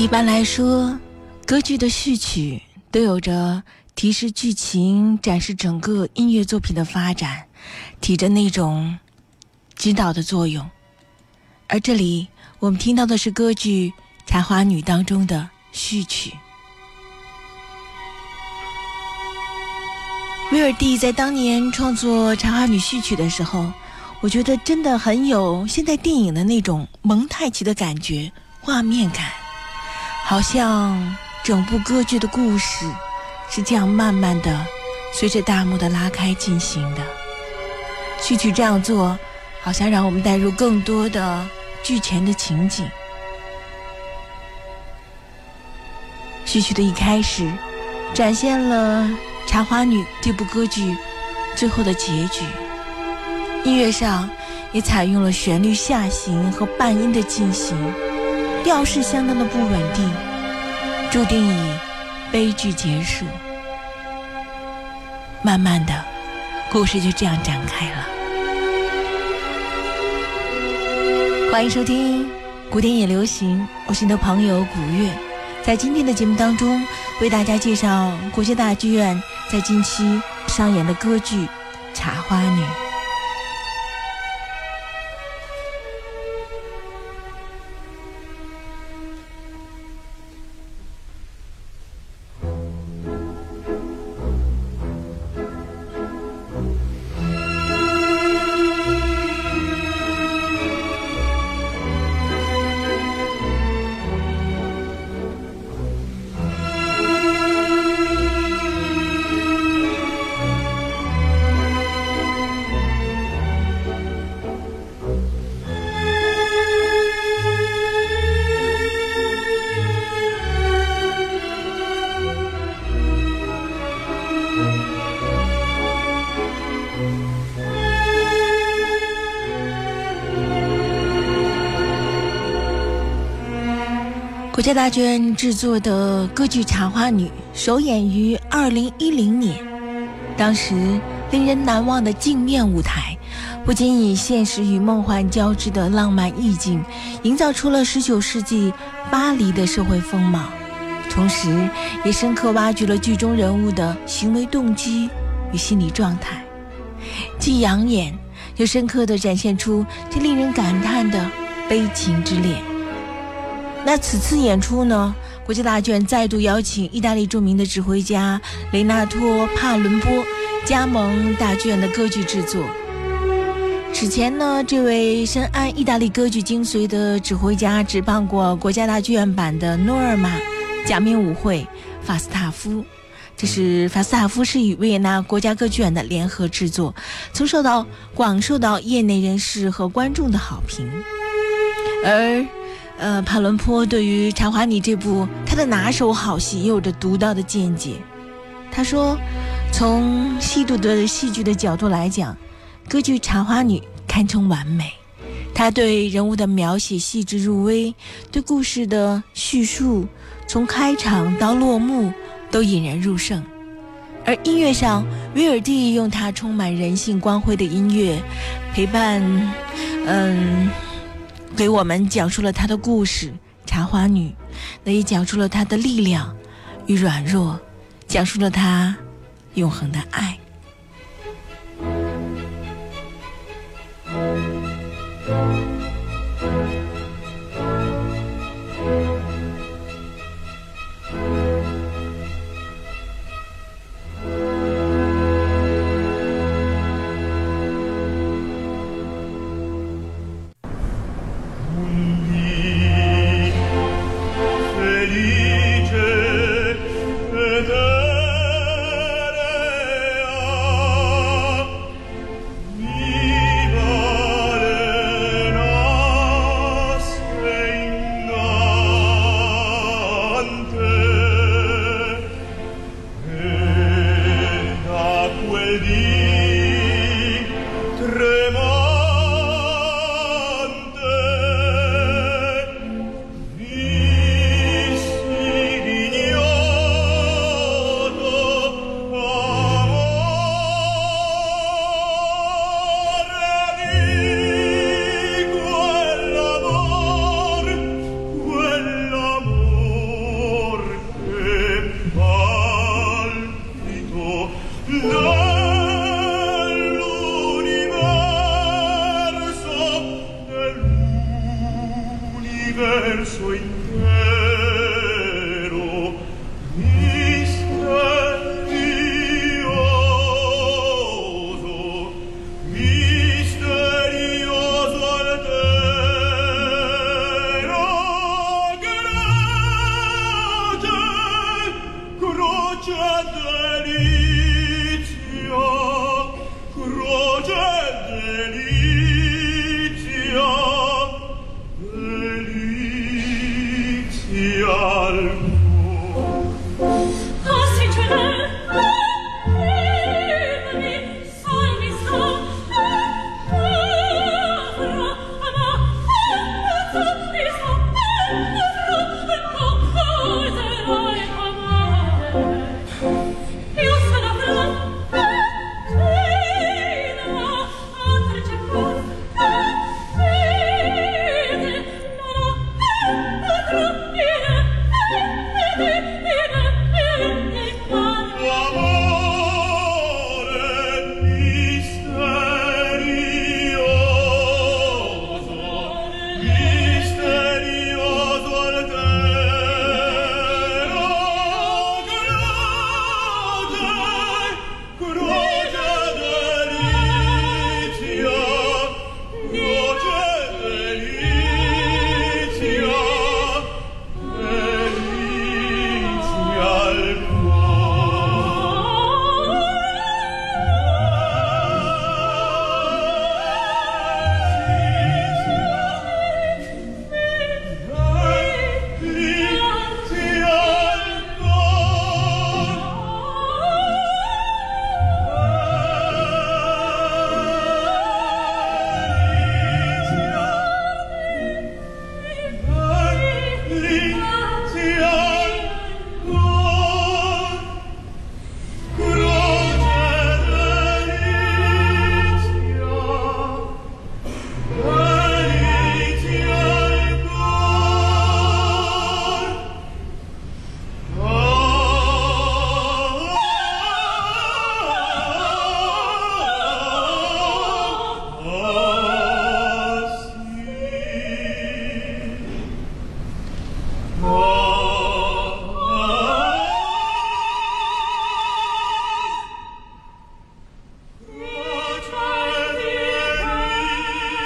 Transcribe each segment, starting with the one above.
一般来说，歌剧的序曲都有着提示剧情、展示整个音乐作品的发展，起着那种指导的作用。而这里我们听到的是歌剧《茶花女》当中的序曲。威尔第在当年创作《茶花女》序曲的时候，我觉得真的很有现代电影的那种蒙太奇的感觉、画面感，好像整部歌剧的故事是这样慢慢的随着大幕的拉开进行的。序曲这样做，好像让我们带入更多的剧前的情景。序曲的一开始，展现了。《茶花女》这部歌剧最后的结局，音乐上也采用了旋律下行和半音的进行，调式相当的不稳定，注定以悲剧结束。慢慢的，故事就这样展开了。欢迎收听古典也流行，我是你的朋友古月，在今天的节目当中为大家介绍国家大剧院。在近期上演的歌剧《茶花女》。国家大剧院制作的歌剧《茶花女》首演于二零一零年，当时令人难忘的镜面舞台，不仅以现实与梦幻交织的浪漫意境，营造出了十九世纪巴黎的社会风貌，同时也深刻挖掘了剧中人物的行为动机与心理状态，既养眼又深刻地展现出这令人感叹的悲情之恋。那此次演出呢？国家大剧院再度邀请意大利著名的指挥家雷纳托·帕伦波加盟大剧院的歌剧制作。此前呢，这位深谙意大利歌剧精髓的指挥家执棒过国家大剧院版的《诺尔玛》《假面舞会》《法斯塔夫》，这是法斯塔夫是与维也纳国家歌剧院的联合制作，曾受到广受到业内人士和观众的好评，而。呃，帕伦坡对于《茶花女》这部他的拿手好戏也有着独到的见解。他说，从细度的戏剧的角度来讲，歌剧《茶花女》堪称完美。他对人物的描写细致入微，对故事的叙述从开场到落幕都引人入胜。而音乐上，威尔第用他充满人性光辉的音乐陪伴，嗯。给我们讲述了她的故事，茶花女，那也讲述了她的力量与软弱，讲述了她永恒的爱。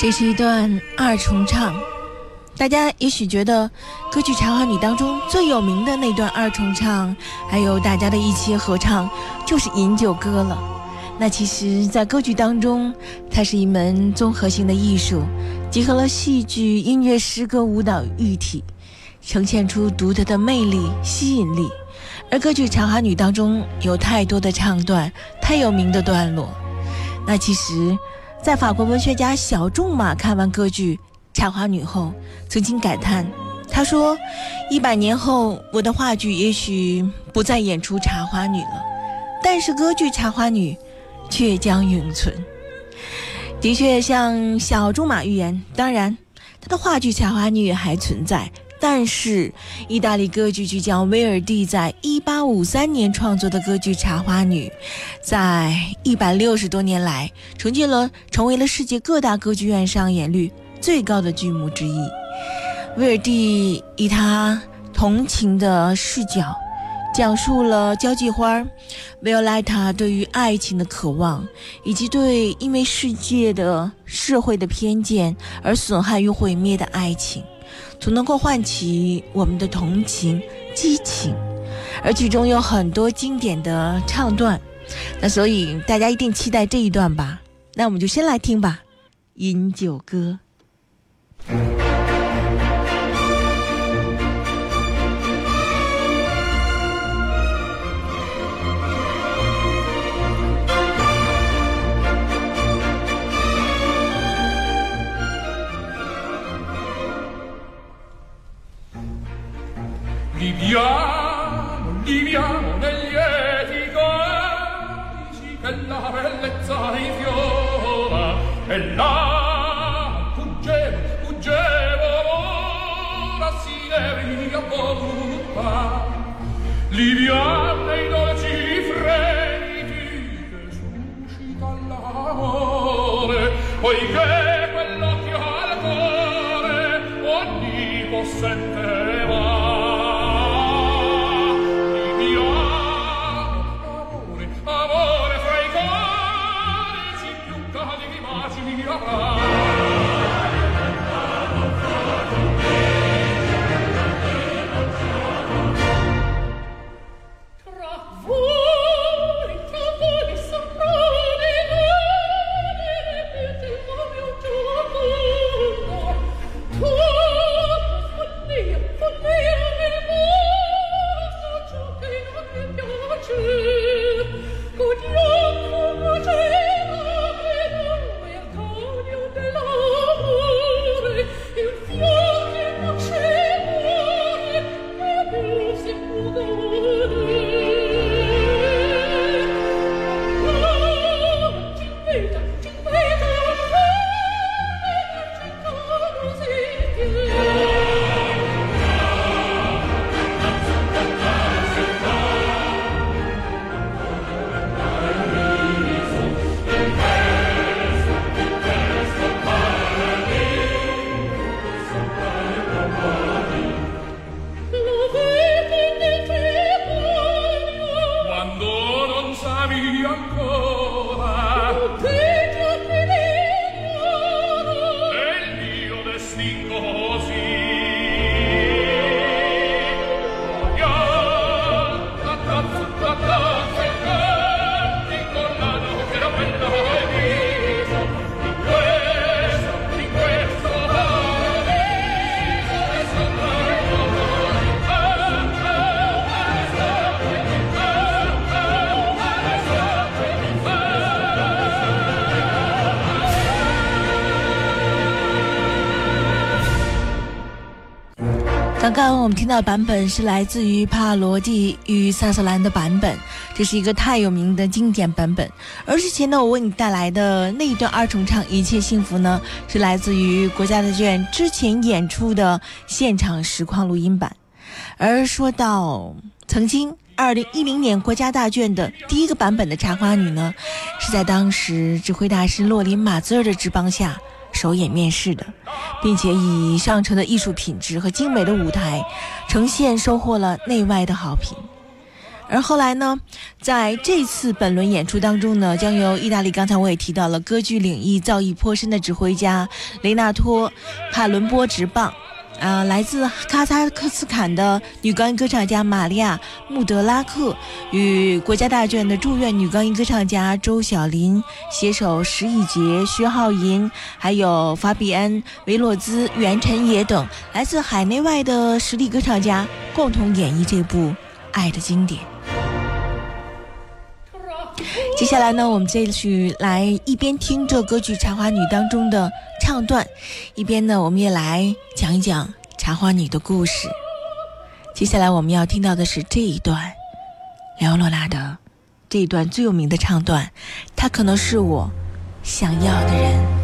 这是一段二重唱，大家也许觉得歌剧《茶花女》当中最有名的那段二重唱，还有大家的一起合唱，就是《饮酒歌》了。那其实，在歌剧当中，它是一门综合性的艺术，集合了戏剧、音乐、诗歌、舞蹈一体，呈现出独特的魅力、吸引力。而歌剧《茶花女》当中有太多的唱段，太有名的段落，那其实。在法国文学家小仲马看完歌剧《茶花女》后，曾经感叹：“他说，一百年后，我的话剧也许不再演出茶花女了，但是歌剧《茶花女》却将永存。”的确，像小仲马预言，当然，他的话剧《茶花女》还存在。但是，意大利歌剧巨匠威尔第在1853年创作的歌剧《茶花女》，在160多年来，成就了成为了世界各大歌剧院上演率最高的剧目之一。威尔第以他同情的视角，讲述了交际花维奥莱塔对于爱情的渴望，以及对因为世界的社会的偏见而损害与毁灭的爱情。总能够唤起我们的同情、激情，而剧中有很多经典的唱段，那所以大家一定期待这一段吧？那我们就先来听吧，《饮酒歌》。Liviamo, liviamo negli lieti corici che la bellezza rifiora e là fuggevo, fuggevo ora si devia voluta liviamo nei dolci fremiti che suscita l'amore poiché 刚刚我们听到版本是来自于帕罗蒂与萨瑟兰的版本，这是一个太有名的经典版本。而之前呢，我为你带来的那一段二重唱《一切幸福》呢，是来自于国家大剧院之前演出的现场实况录音版。而说到曾经二零一零年国家大剧院的第一个版本的《茶花女》呢，是在当时指挥大师洛林马兹尔的执棒下。首演面试的，并且以上乘的艺术品质和精美的舞台呈现，收获了内外的好评。而后来呢，在这次本轮演出当中呢，将由意大利刚才我也提到了歌剧领域造诣颇深的指挥家雷纳托·帕伦波执棒。啊，来自哈萨克斯坦的女高音歌唱家玛利亚·穆德拉克与国家大剧院的驻院女高音歌唱家周晓琳携手石以洁、薛浩银，还有法比安·维洛兹、袁晨野等来自海内外的实力歌唱家共同演绎这部爱的经典。接下来呢，我们继续来一边听这歌剧《茶花女》当中的唱段，一边呢，我们也来讲一讲茶花女的故事。接下来我们要听到的是这一段，辽罗拉的这一段最有名的唱段，她可能是我想要的人。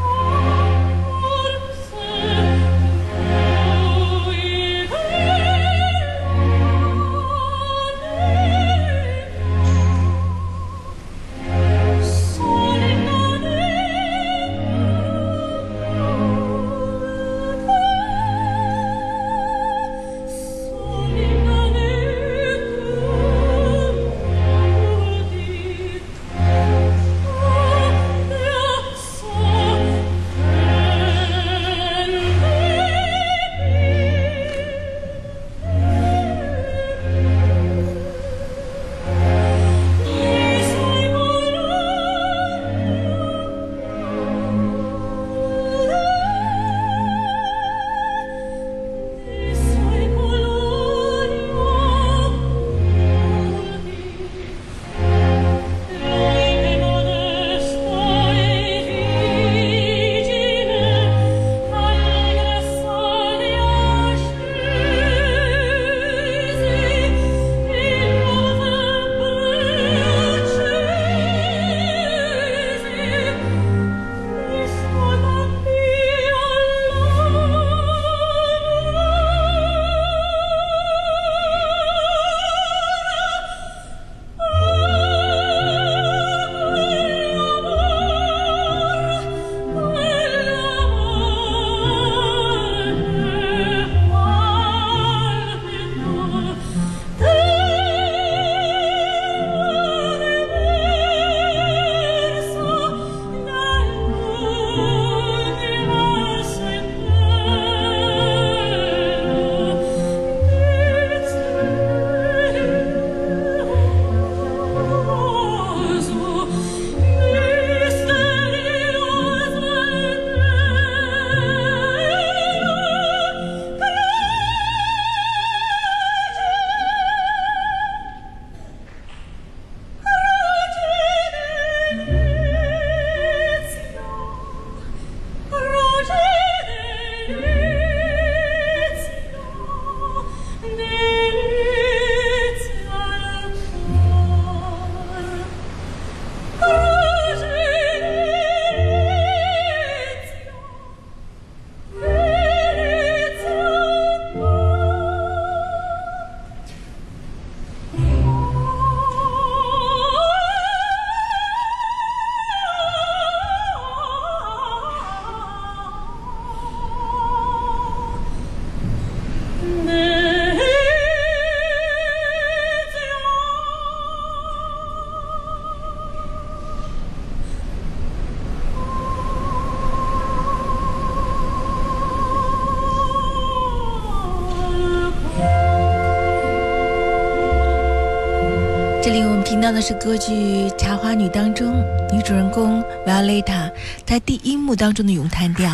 到的是歌剧《茶花女》当中女主人公维奥蕾塔在第一幕当中的咏叹调，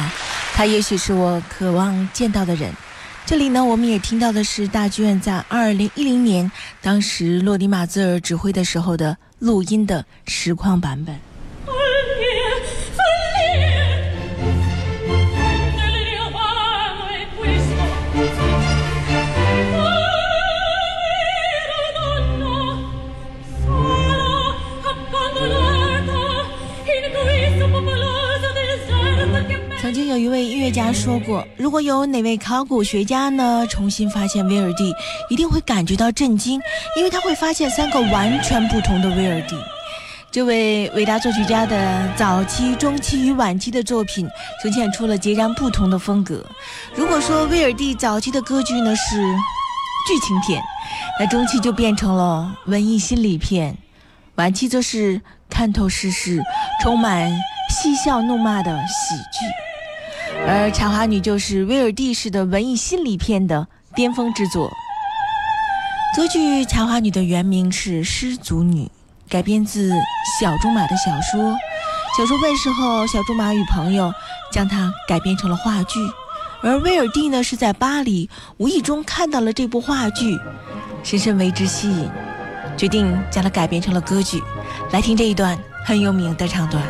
她也许是我渴望见到的人。这里呢，我们也听到的是大剧院在二零一零年当时洛迪马兹尔指挥的时候的录音的实况版本。说过，如果有哪位考古学家呢重新发现威尔第，一定会感觉到震惊，因为他会发现三个完全不同的威尔第。这位伟大作曲家的早期、中期与晚期的作品呈现出了截然不同的风格。如果说威尔第早期的歌剧呢是剧情片，那中期就变成了文艺心理片，晚期则是看透世事、充满嬉笑怒骂的喜剧。而《茶花女》就是威尔第式的文艺心理片的巅峰之作。歌剧《茶花女》的原名是《失足女》，改编自小仲马的小说。小说问世后，小仲马与朋友将它改编成了话剧。而威尔第呢，是在巴黎无意中看到了这部话剧，深深为之吸引，决定将它改编成了歌剧。来听这一段很有名的唱段。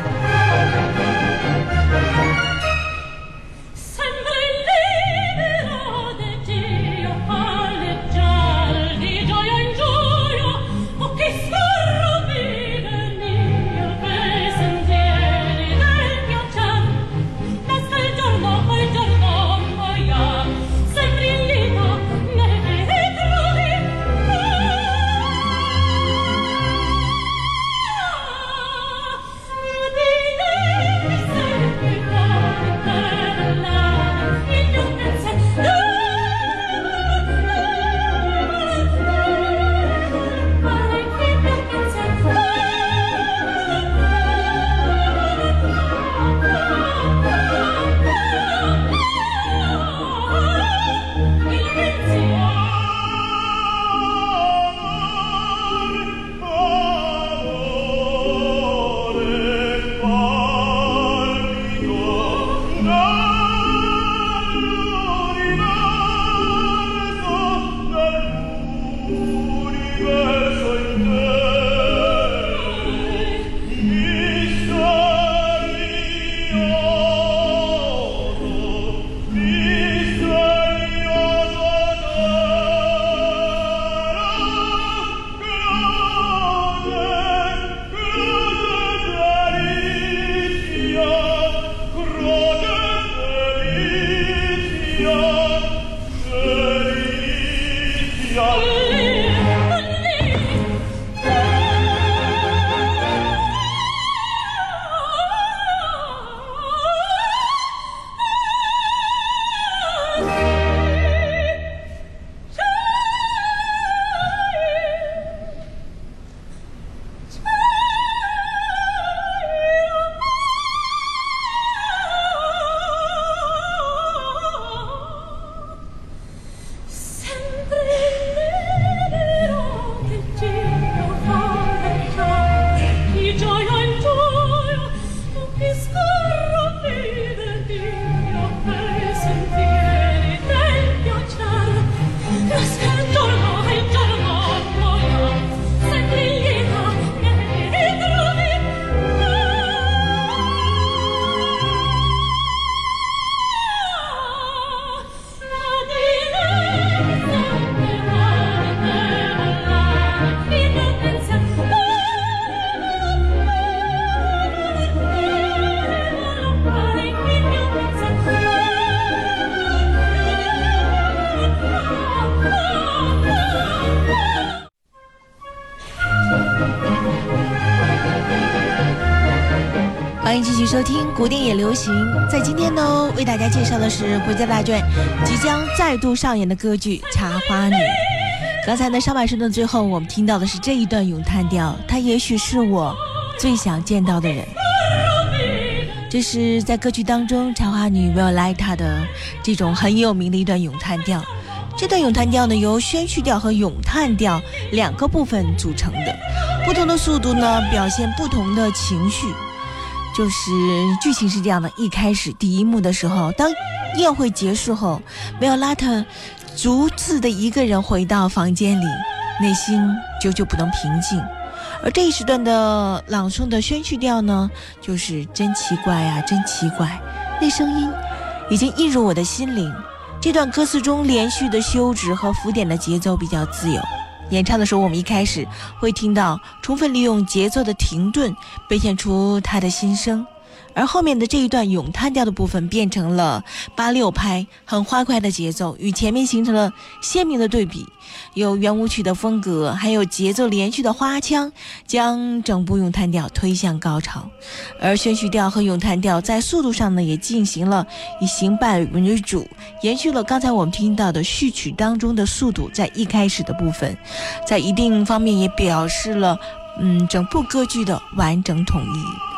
Oh. 收听古典也流行，在今天呢，为大家介绍的是国家大剧院即将再度上演的歌剧《茶花女》。刚才呢，上半身的最后，我们听到的是这一段咏叹调，她也许是我最想见到的人。这是在歌剧当中，茶花女 v i o l e t a 的这种很有名的一段咏叹调。这段咏叹调呢，由宣叙调和咏叹调两个部分组成的，不同的速度呢，表现不同的情绪。就是剧情是这样的：一开始第一幕的时候，当宴会结束后，梅尔拉特独自的一个人回到房间里，内心久久不能平静。而这一时段的朗诵的宣叙调呢，就是真奇怪呀，真奇怪，那声音已经映入我的心灵。这段歌词中连续的休止和浮点的节奏比较自由。演唱的时候，我们一开始会听到充分利用节奏的停顿，表现出他的心声。而后面的这一段咏叹调的部分变成了八六拍，很欢快的节奏，与前面形成了鲜明的对比。有圆舞曲的风格，还有节奏连续的花腔，将整部咏叹调推向高潮。而宣叙调和咏叹调在速度上呢，也进行了以行板为主，延续了刚才我们听到的序曲当中的速度，在一开始的部分，在一定方面也表示了，嗯，整部歌剧的完整统一。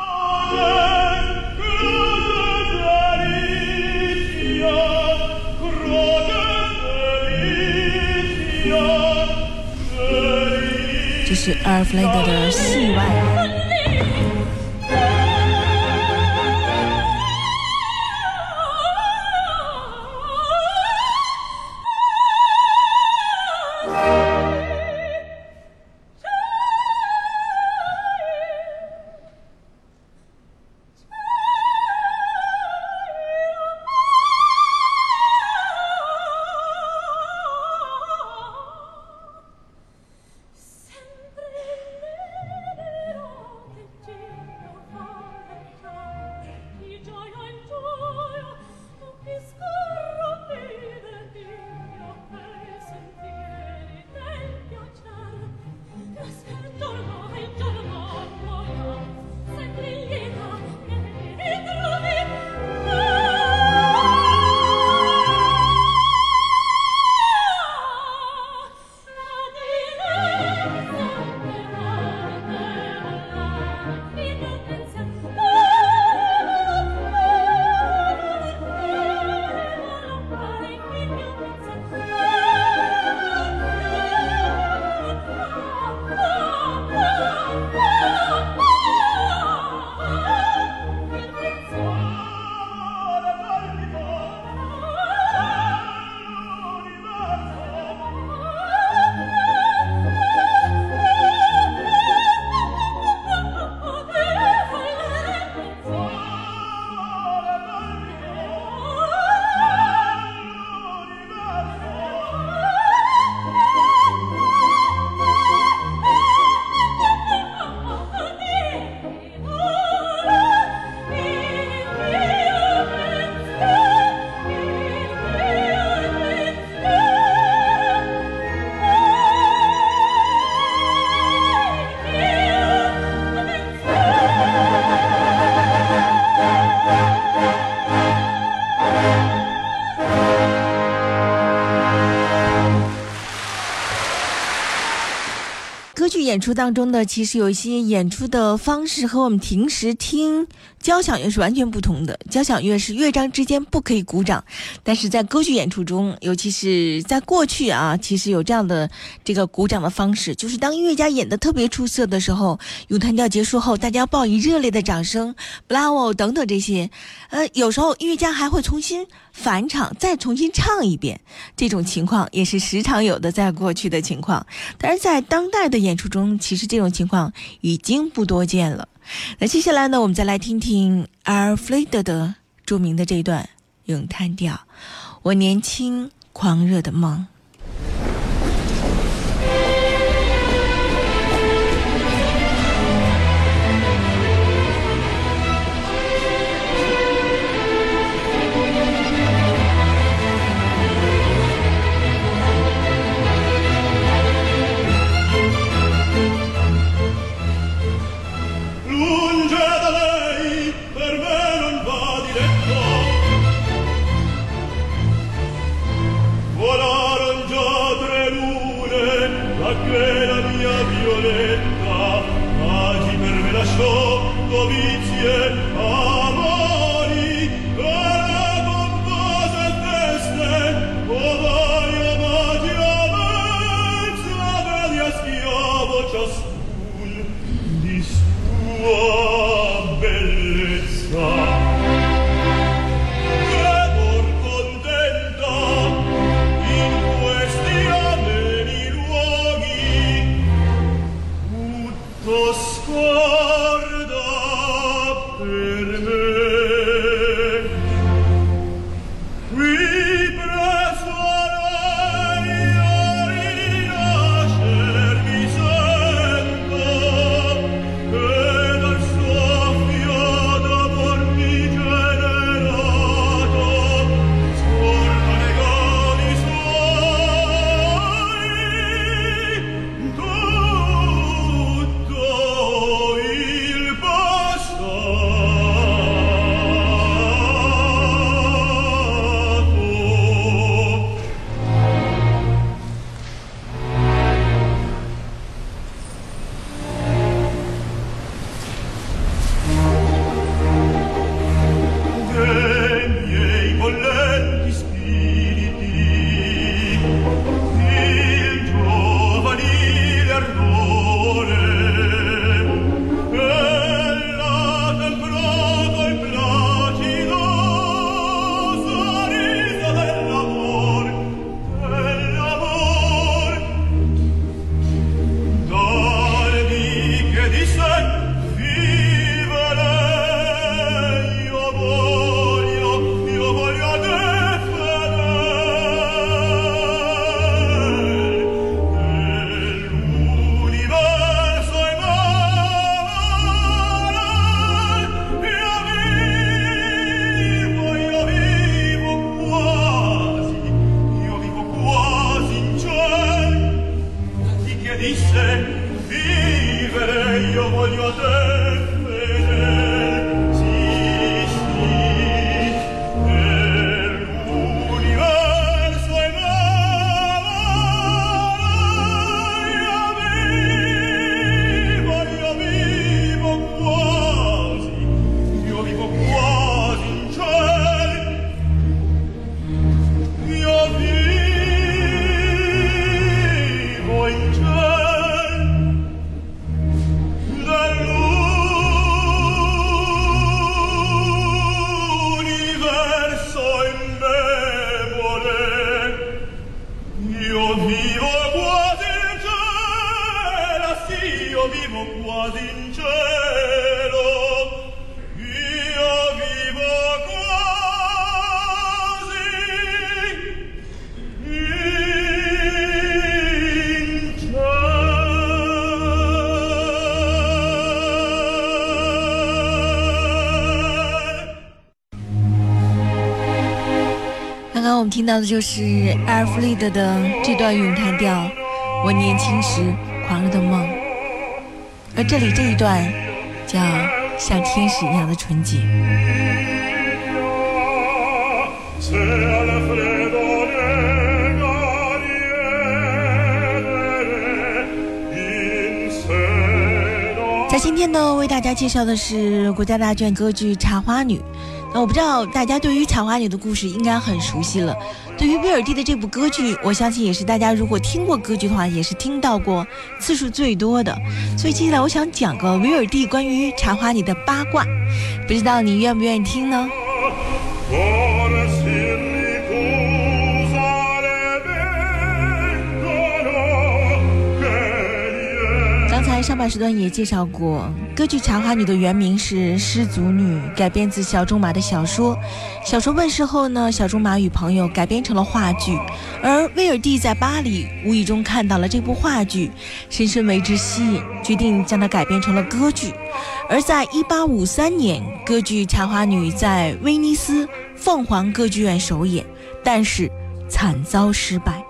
是阿尔弗雷德的戏外。演出当中的，其实有一些演出的方式和我们平时听交响乐是完全不同的。交响乐是乐章之间不可以鼓掌，但是在歌剧演出中，尤其是在过去啊，其实有这样的这个鼓掌的方式，就是当音乐家演的特别出色的时候，咏叹调结束后，大家报以热烈的掌声，Bravo 等等这些。呃，有时候音乐家还会重新。返场再重新唱一遍，这种情况也是时常有的，在过去的情况，但是在当代的演出中，其实这种情况已经不多见了。那接下来呢，我们再来听听阿尔弗雷德的著名的这一段咏叹调，《我年轻狂热的梦》。vivere io voglio te 到的就是艾尔弗利德的这段咏叹调《我年轻时狂热的梦》，而这里这一段叫像天使一样的纯洁。在今天呢，为大家介绍的是国家大剧院歌剧《茶花女》。那我不知道大家对于茶花女的故事应该很熟悉了。对于威尔第的这部歌剧，我相信也是大家如果听过歌剧的话，也是听到过次数最多的。所以接下来我想讲个威尔第关于茶花女的八卦，不知道你愿不愿意听呢？上半时段也介绍过，歌剧《茶花女》的原名是《失足女》，改编自小仲马的小说。小说问世后呢，小仲马与朋友改编成了话剧，而威尔第在巴黎无意中看到了这部话剧，深深为之吸引，决定将它改编成了歌剧。而在1853年，歌剧《茶花女》在威尼斯凤凰歌剧院首演，但是惨遭失败。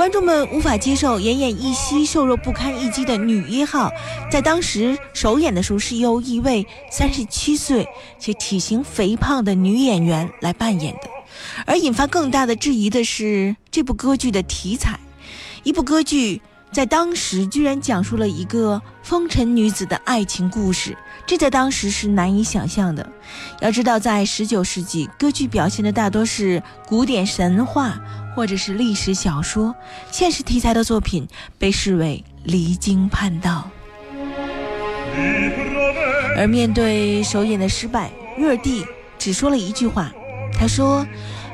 观众们无法接受奄奄一息、瘦弱不堪一击的女一号，在当时首演的时候是由一位三十七岁且体型肥胖的女演员来扮演的。而引发更大的质疑的是这部歌剧的题材，一部歌剧在当时居然讲述了一个风尘女子的爱情故事，这在当时是难以想象的。要知道，在十九世纪，歌剧表现的大多是古典神话。或者是历史小说、现实题材的作品被视为离经叛道，而面对首演的失败，威尔第只说了一句话：“他说，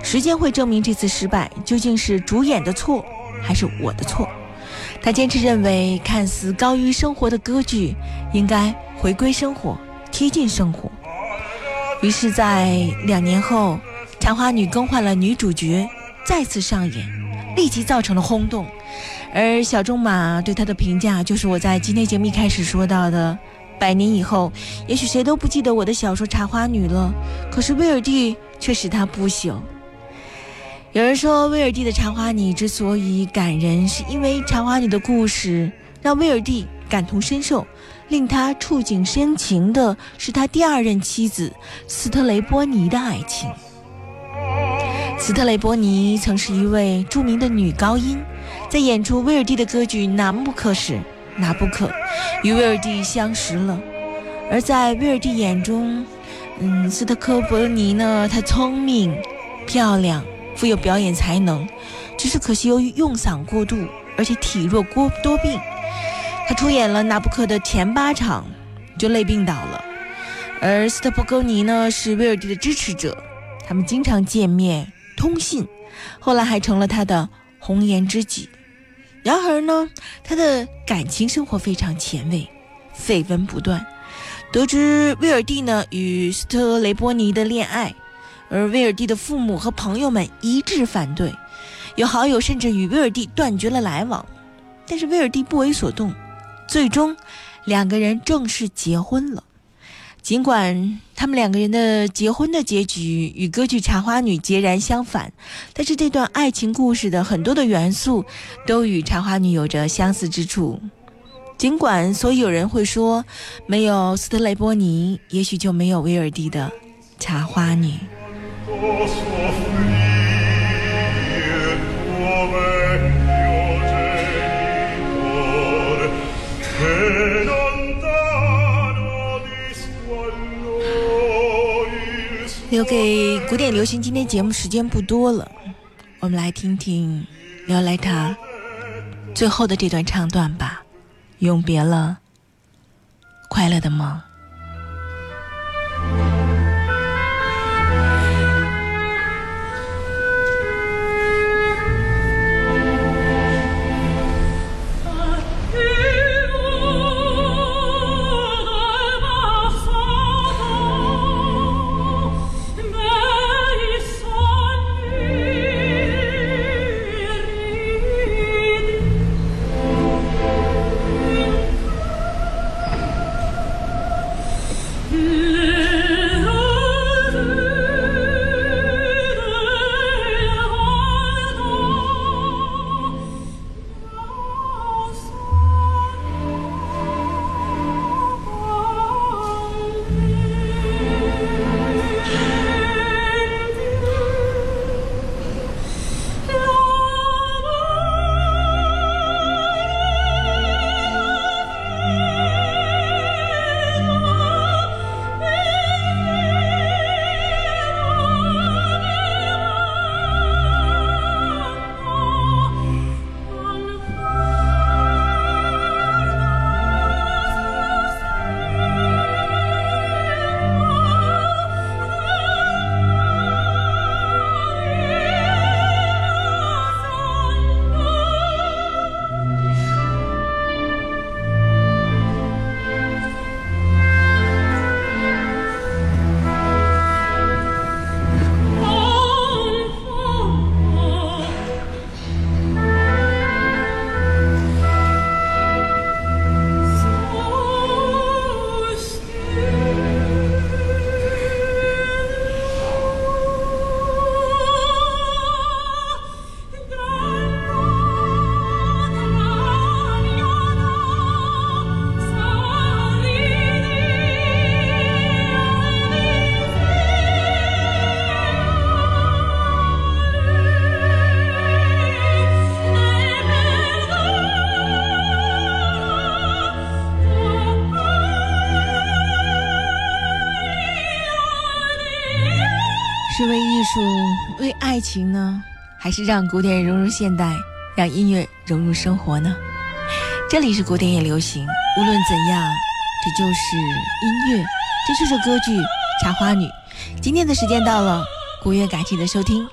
时间会证明这次失败究竟是主演的错，还是我的错。”他坚持认为，看似高于生活的歌剧应该回归生活，贴近生活。于是，在两年后，《茶花女》更换了女主角。再次上演，立即造成了轰动，而小仲马对他的评价就是我在今天节目一开始说到的：百年以后，也许谁都不记得我的小说《茶花女》了，可是威尔第却使它不朽。有人说，威尔第的《茶花女》之所以感人，是因为《茶花女》的故事让威尔第感同身受，令他触景生情的是他第二任妻子斯特雷波尼的爱情。斯特雷伯尼曾是一位著名的女高音，在演出威尔第的歌剧《南布克》时，拿布克与威尔第相识了。而在威尔第眼中，嗯，斯特科波尼呢，她聪明、漂亮，富有表演才能，只是可惜由于用嗓过度，而且体弱多多病。她出演了拿布克的前八场，就累病倒了。而斯特波格尼呢，是威尔第的支持者，他们经常见面。通信，后来还成了他的红颜知己。然而呢，他的感情生活非常前卫，绯闻不断。得知威尔第呢与斯特雷波尼的恋爱，而威尔第的父母和朋友们一致反对，有好友甚至与威尔第断绝了来往。但是威尔第不为所动，最终两个人正式结婚了。尽管他们两个人的结婚的结局与歌剧《茶花女》截然相反，但是这段爱情故事的很多的元素都与《茶花女》有着相似之处。尽管所有人会说，没有斯特雷波尼，也许就没有威尔第的《茶花女》。留给古典流行，今天节目时间不多了，我们来听听刘莱塔最后的这段唱段吧。永别了，快乐的梦。爱情呢，还是让古典融入现代，让音乐融入生活呢？这里是古典也流行，无论怎样，这就是音乐，这就是歌剧《茶花女》。今天的时间到了，古月感谢你的收听。